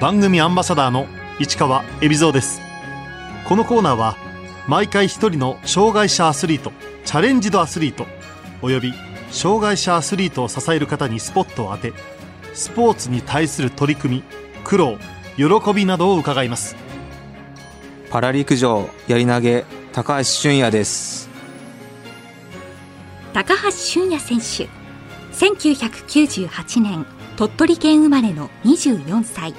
番組アンバサダーの市川恵比蔵です。このコーナーは毎回一人の障害者アスリートチャレンジドアスリートおよび障害者アスリートを支える方にスポットを当てスポーツに対する取り組み苦労喜びなどを伺います。パラ陸上やり投げ高橋俊也です。高橋俊也選手1998年鳥取県生まれの24歳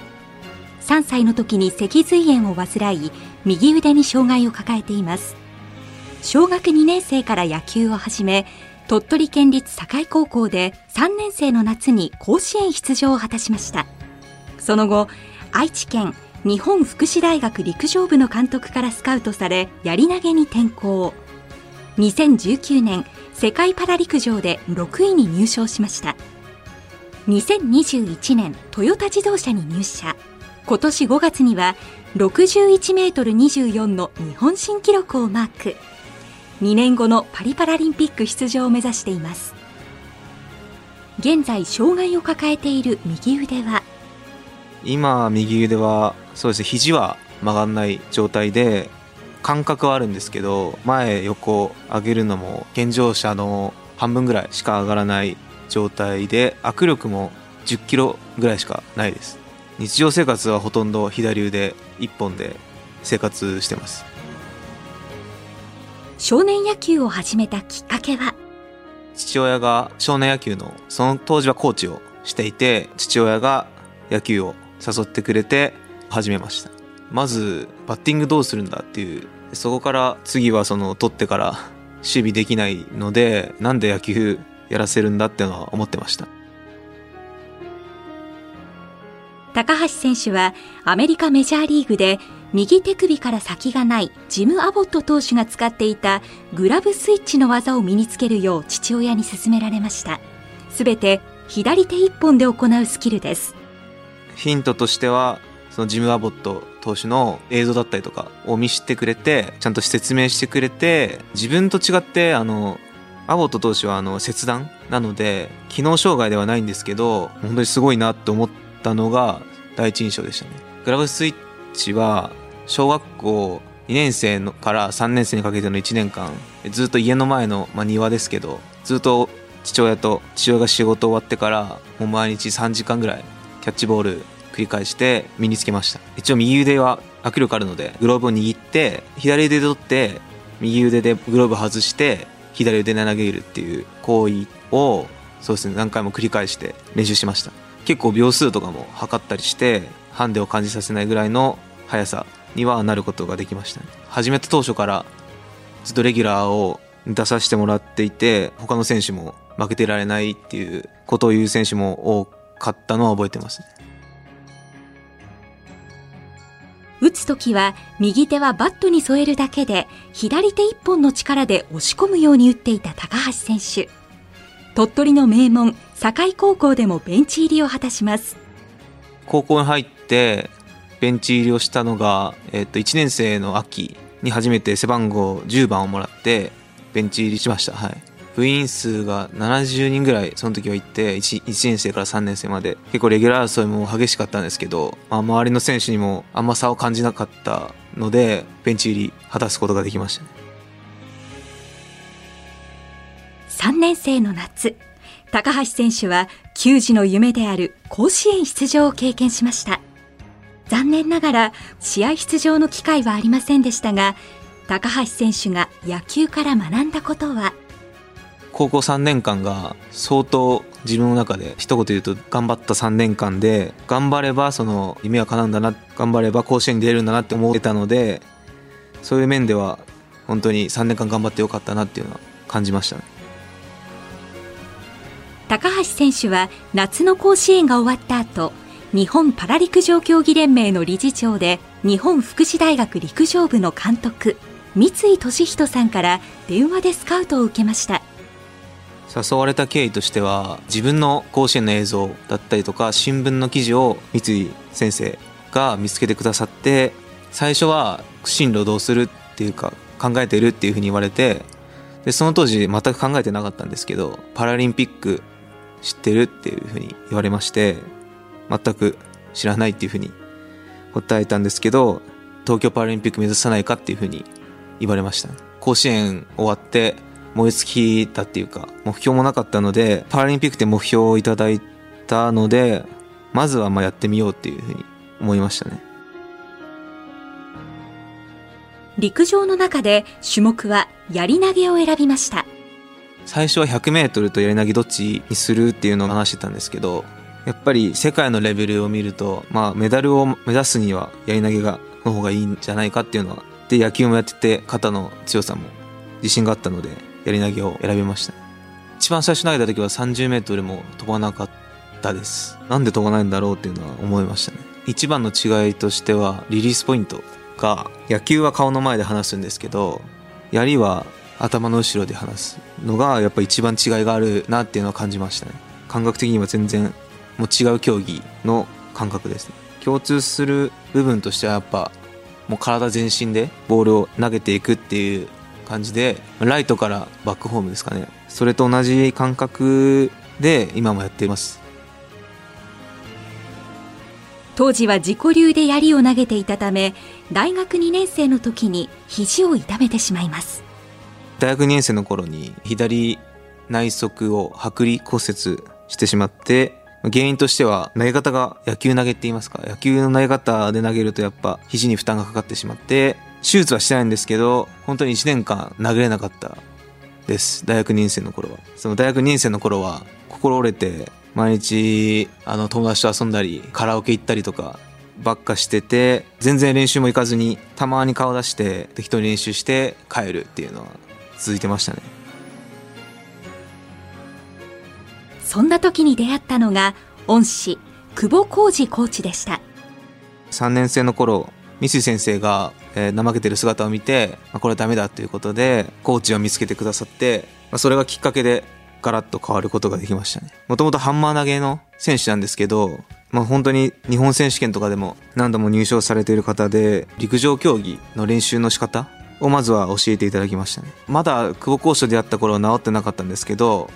3歳の時に脊髄炎を患い右腕に障害を抱えています。小学2年生から野球を始め鳥取県立境高校で3年生の夏に甲子園出場を果たしました。その後愛知県日本福祉大学陸上部の監督からスカウトされやり投げに転向。2019年世界パラ陸上で6位に入賞しました。2021年トヨタ自動車に入社。今年5月には61メートル24の日本新記録をマーク。2年後のパリパラリンピック出場を目指しています。現在障害を抱えている右腕は？今右腕はそうですね肘は曲がんない状態で感覚はあるんですけど前横上げるのも健常者の半分ぐらいしか上がらない状態で握力も10キロぐらいしかないです。日常生活はほとんど左腕1本で生活してます。少年野球を始めたきっかけは？父親が少年野球のその当時はコーチをしていて父親が野球を誘ってくれて始めました。まずバッティングどうするんだっていうそこから次はその取ってから守備できないのでなんで野球やらせるんだっていうのは思ってました高橋選手はアメリカメジャーリーグで右手首から先がないジム・アボット投手が使っていたグラブスイッチの技を身につけるよう父親に勧められました。すべて左手一本で行うスキルです。ヒントとしてはそのジム・アボット投手の映像だったりとかを見せてくれてちゃんと説明してくれて自分と違ってあのアボット投手はあの切断なので機能障害ではないんですけど本当にすごいなって思ってたのが第一印象でしたね。グラブスイッチは小学校2年生のから3年生にかけての1年間ずっと家の前の、まあ、庭ですけどずっと父親と父親が仕事終わってからもう毎日3時間ぐらいキャッチボール繰り返して身につけました。一応右腕は握力あるのでグローブを握って左腕で取って右腕でグローブ外して左腕で投げるっていう行為をそうですね何回も繰り返して練習しました。結構秒数とかも測ったりしてハンデを感じさせないぐらいの速さにはなることができましたね。始めた当初からずっとレギュラーを出させてもらっていて他の選手も負けてられないっていうことを言う選手も多かったのは覚えてますね。打つ時は右手はバットに添えるだけで左手一本の力で押し込むように打っていた高橋選手。鳥取の名門境高校でもベンチ入りを果たします。高校に入ってベンチ入りをしたのが、えっと1年生の秋に初めて背番号10番をもらってベンチ入りしました。はい。部員数が70人ぐらいその時は行って 1, 1年生から3年生まで結構レギュラー争いも激しかったんですけど、まあ、周りの選手にもあんま差を感じなかったのでベンチ入り果たすことができましたね。3年生の夏高橋選手は球児の夢である甲子園出場を経験しました。残念ながら試合出場の機会はありませんでしたが高橋選手が野球から学んだことは。高校3年間が相当自分の中で一言言うと頑張った3年間で頑張ればその夢は叶うんだな頑張れば甲子園に出れるんだなって思ってたのでそういう面では本当に3年間頑張ってよかったなっていうのは感じましたね。高橋選手は夏の甲子園が終わった後日本パラ陸上競技連盟の理事長で日本福祉大学陸上部の監督三井俊人さんから電話でスカウトを受けました。誘われた経緯としては自分の甲子園の映像だったりとか新聞の記事を三井先生が見つけてくださって最初は進路どうするっていうか考えてるっていうふうに言われてでその当時全く考えてなかったんですけどパラリンピック知ってるっていうふうに言われまして全く知らないっていうふうに答えたんですけど東京パラリンピック目指さないかっていうふうに言われました。甲子園終わって燃え尽きたっていうか目標もなかったのでパラリンピックで目標をいただいたのでまずはまあやってみようっていうふうに思いましたね。陸上の中で種目はやり投げを選びました。最初は 100m とやり投げどっちにするっていうのを話してたんですけどやっぱり世界のレベルを見ると、まあ、メダルを目指すにはやり投げがの方がいいんじゃないかっていうのはで野球もやってて肩の強さも自信があったのでやり投げを選びました。一番最初投げた時は 30m も飛ばなかったです。なんで飛ばないんだろうっていうのは思いましたね。一番の違いとしてはリリースポイントが野球は顔の前で離すんですけど槍は頭の後ろで離す。のがやっぱ一番違いがあるなっていうのは感じましたね。感覚的には全然もう違う競技の感覚ですね。共通する部分としてはやっぱもう体全身でボールを投げていくっていう感じでライトからバックホームですかね。それと同じ感覚で今もやっています。当時は自己流で槍を投げていたため大学2年生の時に肘を痛めてしまいます。大学2年生の頃に左内側を剥離骨折してしまって原因としては投げ方が野球投げって言いますか？野球の投げ方で投げるとやっぱ肘に負担がかかってしまって手術はしてないんですけど本当に1年間投げれなかったです。大学2年生の頃は。その大学2年生の頃は心折れて毎日あの友達と遊んだりカラオケ行ったりとかばっかしてて全然練習も行かずにたまに顔出して適当に練習して帰るっていうのは続いてましたね。そんな時に出会ったのが恩師久保浩二コーチでした。3年生の頃三井先生が、えー、怠けてる姿を見て、まあ、これはダメだということでコーチを見つけてくださって、まあ、それがきっかけでガラッと変わることができましたね。もともとハンマー投げの選手なんですけど、まあ、本当に日本選手権とかでも何度も入賞されている方で陸上競技の練習の仕方をまずは教えていただきましたね。まだ久保講師と出会った頃は治ってなかったんですけど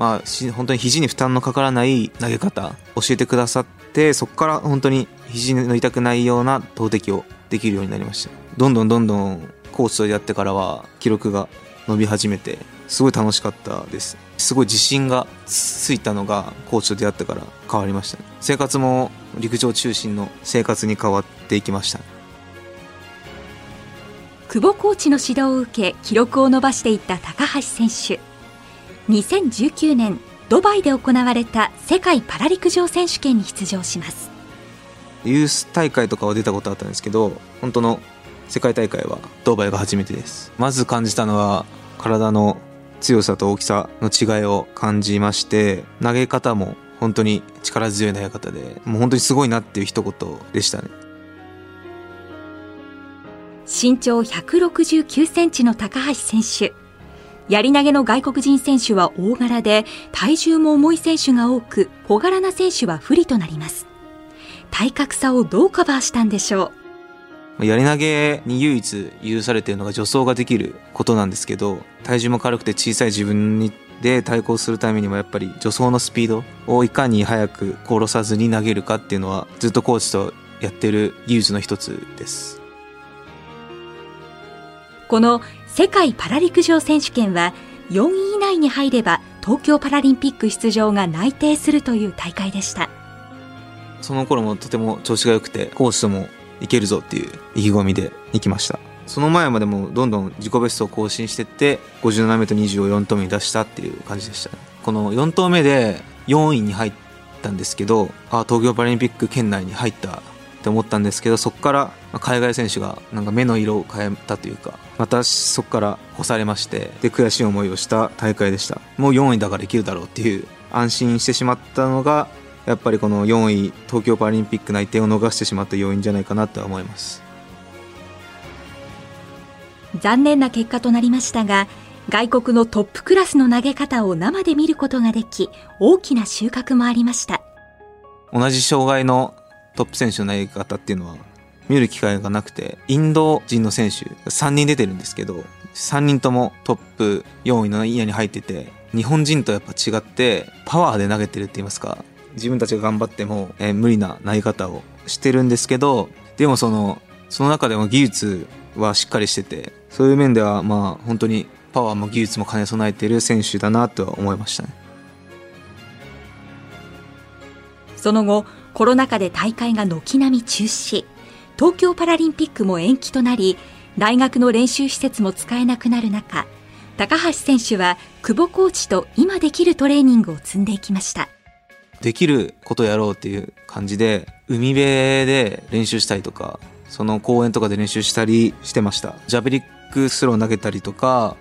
まあ、本当に肘に負担のかからない投げ方教えてくださってそこから本当に肘の痛くないような投擲をできるようになりました。どんどんどんどんコーチとやってからは記録が伸び始めてすごい楽しかったです。すごい自信がついたのがコーチと出会ってから変わりました、ね、生活も陸上中心の生活に変わっていきました久保コーチの指導を受け記録を伸ばしていった高橋選手。2019年ドバイで行われた世界パラ陸上選手権に出場します。ユース大会とかは出たことあったんですけど本当の世界大会はドバイが初めてです。まず感じたのは体の強さと大きさの違いを感じまして投げ方も本当に力強い投げ方でもう本当にすごいなっていう一言でしたね。身長169センチの高橋選手やり投げの外国人選手は大柄で、体重も重い選手が多く、小柄な選手は不利となります。体格差をどうカバーしたんでしょう？やり投げに唯一許されているのが助走ができることなんですけど、体重も軽くて小さい自分にで対抗するためにもやっぱり助走のスピードをいかに速く殺さずに投げるかっていうのはずっとコーチとやってる技術の一つです。この世界パラ陸上選手権は4位以内に入れば東京パラリンピック出場が内定するという大会でした。その頃もとても調子が良くてコースともいけるぞっていう意気込みで行きました。その前までもどんどん自己ベストを更新してって 57m20 を4投目に出したっていう感じでした、この4投目で4位に入ったんですけどあ東京パラリンピック圏内に入ったって思ったんですけどそこから海外選手がなんか目の色を変えたというかまたそこから干されましてで悔しい思いをした大会でした。もう4位だからいけるだろうっていう安心してしまったのがやっぱりこの4位東京パラリンピック内定を逃してしまった要因じゃないかなとは思います。残念な結果となりましたが外国のトップクラスの投げ方を生で見ることができ大きな収穫もありました。同じ障害のトップ選手の投げ方っていうのは見る機会がなくてインド人の選手3人出てるんですけど3人ともトップ4位の以内に入ってて日本人とやっぱ違ってパワーで投げてるって言いますか自分たちが頑張っても、えー、無理な投げ方をしてるんですけどでもそのその中でも技術はしっかりしててそういう面ではまあ本当にパワーも技術も兼ね備えてる選手だなとは思いましたね。その後コロナ禍で大会が軒並み中止。東京パラリンピックも延期となり大学の練習施設も使えなくなる中高橋選手は久保コーチと今できるトレーニングを積んでいきました。できることやろうっていう感じで海辺で練習したりとかその公園とかで練習したりしてました。ジャベリックスロー投げたりとか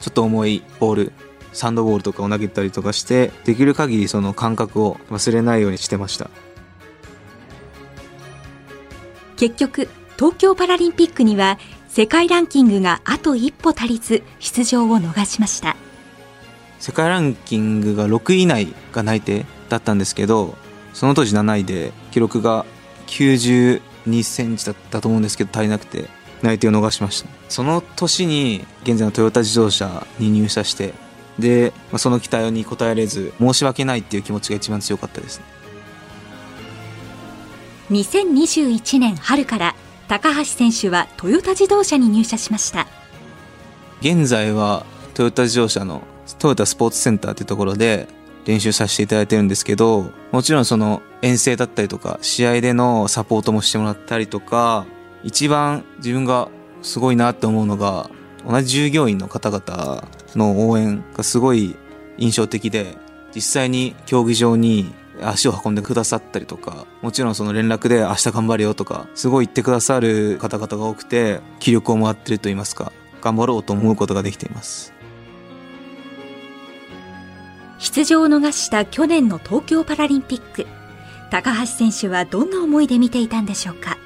ちょっと重いボールサンドボールとかを投げたりとかしてできる限りその感覚を忘れないようにしてました。結局東京パラリンピックには世界ランキングがあと一歩足りず出場を逃しました。世界ランキングが6位以内が内定だったんですけどその当時7位で記録が92センチだったと思うんですけど足りなくて内定を逃しました。その年に現在のトヨタ自動車に入社してで、まあ、その期待に応えれず申し訳ないっていう気持ちが一番強かったですね。2021年春から高橋選手はトヨタ自動車に入社しました。現在はトヨタ自動車のトヨタスポーツセンターっていうところで練習させていただいてるんですけどもちろんその遠征だったりとか試合でのサポートもしてもらったりとか一番自分がすごいなって思うのが同じ従業員の方々の応援がすごい印象的で実際に競技場に足を運んでくださったりとかもちろんその連絡で明日頑張れよとかすごい言ってくださる方々が多くて気力をもらってると言いますか頑張ろうと思うことができています。出場を逃した去年の東京パラリンピック。高橋選手はどんな思いで見ていたんでしょうか？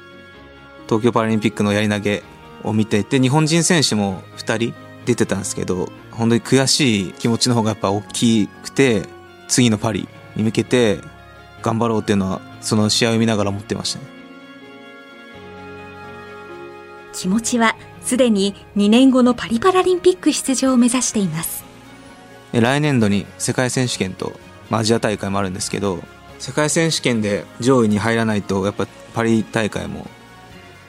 東京パラリンピックのやり投げを見ていて日本人選手も2人出てたんですけど本当に悔しい気持ちの方がやっぱ大きくて次のパリに向けて頑張ろうっていうのはその試合を見ながら思ってましたね。気持ちはすでに2年後のパリパラリンピック出場を目指しています。来年度に世界選手権と、まあ、アジア大会もあるんですけど世界選手権で上位に入らないとやっぱパリ大会も、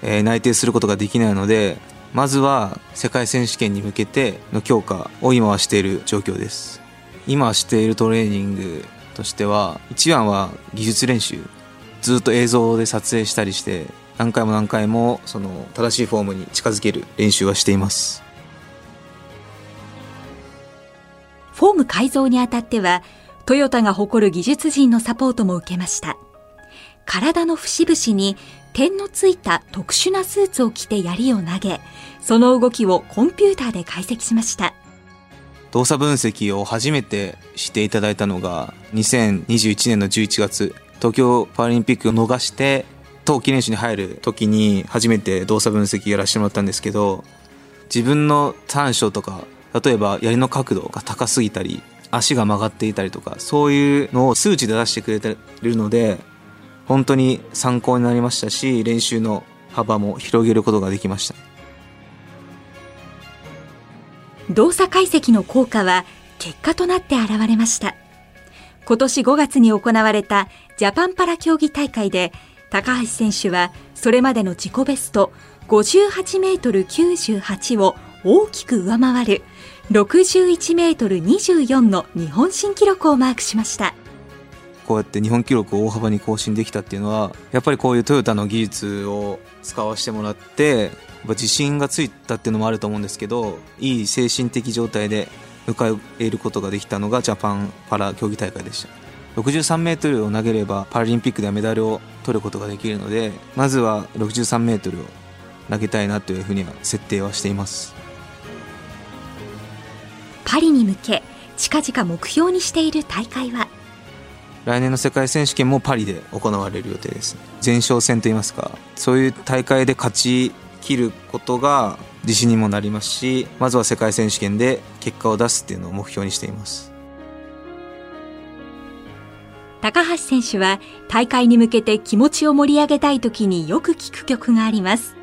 えー、内定することができないのでまずは世界選手権に向けての強化を今はしている状況です。今しているトレーニングとしては一番は技術練習。ずっと映像で撮影したりして何回も何回もその正しいフォームに近づける練習はしています。フォーム改造にあたってはトヨタが誇る技術陣のサポートも受けました。体の節々に点のついた特殊なスーツを着て槍を投げその動きをコンピューターで解析しました。動作分析を初めてしていただいたのが2021年の11月東京パラリンピックを逃して冬季練習に入る時に初めて動作分析やらせてもらったんですけど自分の短所とか例えば槍の角度が高すぎたり足が曲がっていたりとかそういうのを数値で出してくれてるので本当に参考になりましたし練習の幅も広げることができました。動作解析の効果は結果となって現れました。今年5月に行われたジャパンパラ競技大会で高橋選手はそれまでの自己ベスト58メートル98を大きく上回る61メートル24の日本新記録をマークしました。こうやって日本記録を大幅に更新できたっていうのはやっぱりこういうトヨタの技術を使わせてもらって自信がついたっていうのもあると思うんですけどいい精神的状態で迎えることができたのがジャパンパラ競技大会でした。63メートルを投げればパラリンピックではメダルを取ることができるのでまずは63メートルを投げたいなというふうには設定はしています。パリに向け近々目標にしている大会は来年の世界選手権もパリで行われる予定です前哨戦といいますかそういう大会で勝ち切ることが自信にもなりますしまずは世界選手権で結果を出すっていうのを目標にしています。高橋選手は大会に向けて気持ちを盛り上げたい時によく聴く曲があります。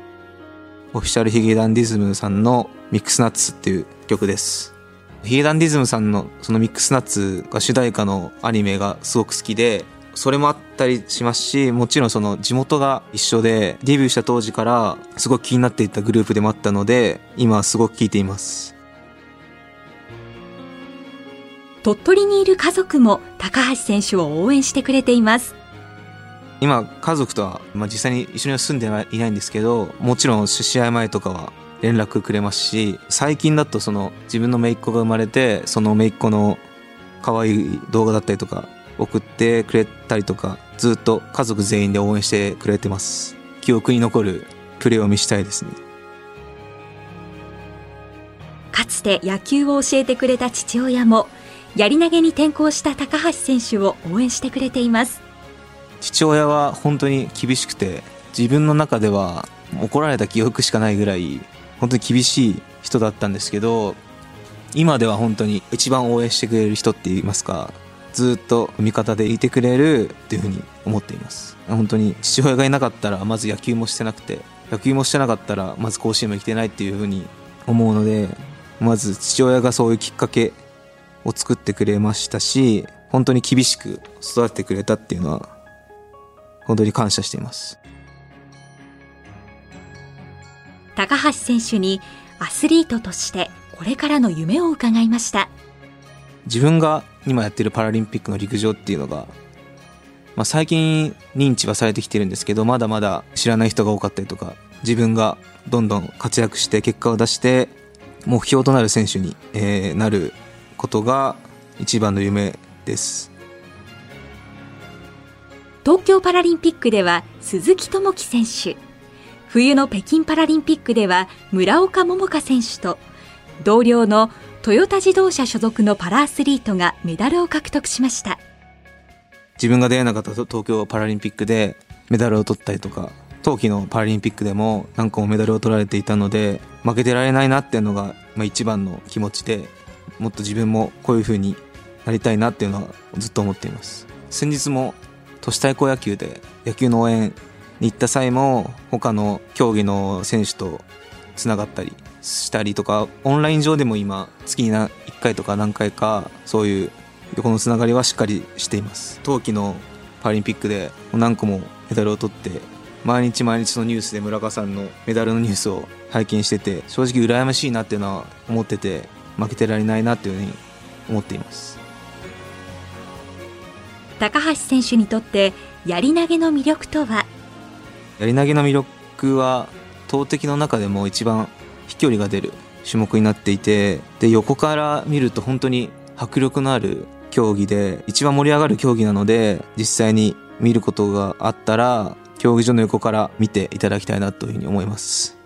オフィシャルヒゲダンディズムさんのミックスナッツっていう曲ですヒゲダンディズムさんのそのミックスナッツが主題歌のアニメがすごく好きでそれもあったりしますしもちろんその地元が一緒でデビューした当時からすごく気になっていたグループでもあったので今すごく聴いています。鳥取にいる家族も高橋選手を応援してくれています。今家族とは、まあ、実際に一緒には住んではいないんですけどもちろん試合前とかは連絡くれますし最近だとその自分の姪っ子が生まれてその姪っ子の可愛い動画だったりとか送ってくれたりとかずっと家族全員で応援してくれてます。記憶に残るプレーを見したいですね。かつて野球を教えてくれた父親もやり投げに転向した高橋選手を応援してくれています。父親は本当に厳しくて自分の中では怒られた記憶しかないぐらい本当に厳しい人だったんですけど今では本当に一番応援してくれる人って言いますかずっと味方でいてくれるっていうふうに思っています。本当に父親がいなかったらまず野球もしてなくて野球もしてなかったらまず甲子園も行けないっていうふうに思うのでまず父親がそういうきっかけを作ってくれましたし本当に厳しく育ててくれたっていうのは本当に感謝しています。高橋選手にアスリートとしてこれからの夢を伺いました。自分が今やってるパラリンピックの陸上っていうのが、まあ、最近認知はされてきてるんですけどまだまだ知らない人が多かったりとか自分がどんどん活躍して結果を出して目標となる選手に、えー、なることが一番の夢です。東京パラリンピックでは鈴木智樹選手冬の北京パラリンピックでは村岡桃佳選手と同僚のトヨタ自動車所属のパラアスリートがメダルを獲得しました。自分が出会えなかった東京パラリンピックでメダルを取ったりとか冬季のパラリンピックでも何個もメダルを取られていたので負けてられないなっていうのが、まあ、一番の気持ちでもっと自分もこういう風になりたいなっていうのはずっと思っています。先日も都市対抗野球で野球の応援に行った際も他の競技の選手とつながったりしたりとかオンライン上でも今月に1回とか何回かそういう横のつながりはしっかりしています。冬季のパラリンピックで何個もメダルを取って毎日毎日のニュースで村川さんのメダルのニュースを拝見してて正直羨ましいなっていうのは思ってて負けてられないなっていうふうに思っています。高橋選手にとってやり投げの魅力とは？やり投げの魅力は投擲の中でも一番飛距離が出る種目になっていてで横から見ると本当に迫力のある競技で一番盛り上がる競技なので実際に見ることがあったら競技場の横から見ていただきたいなというふうに思います。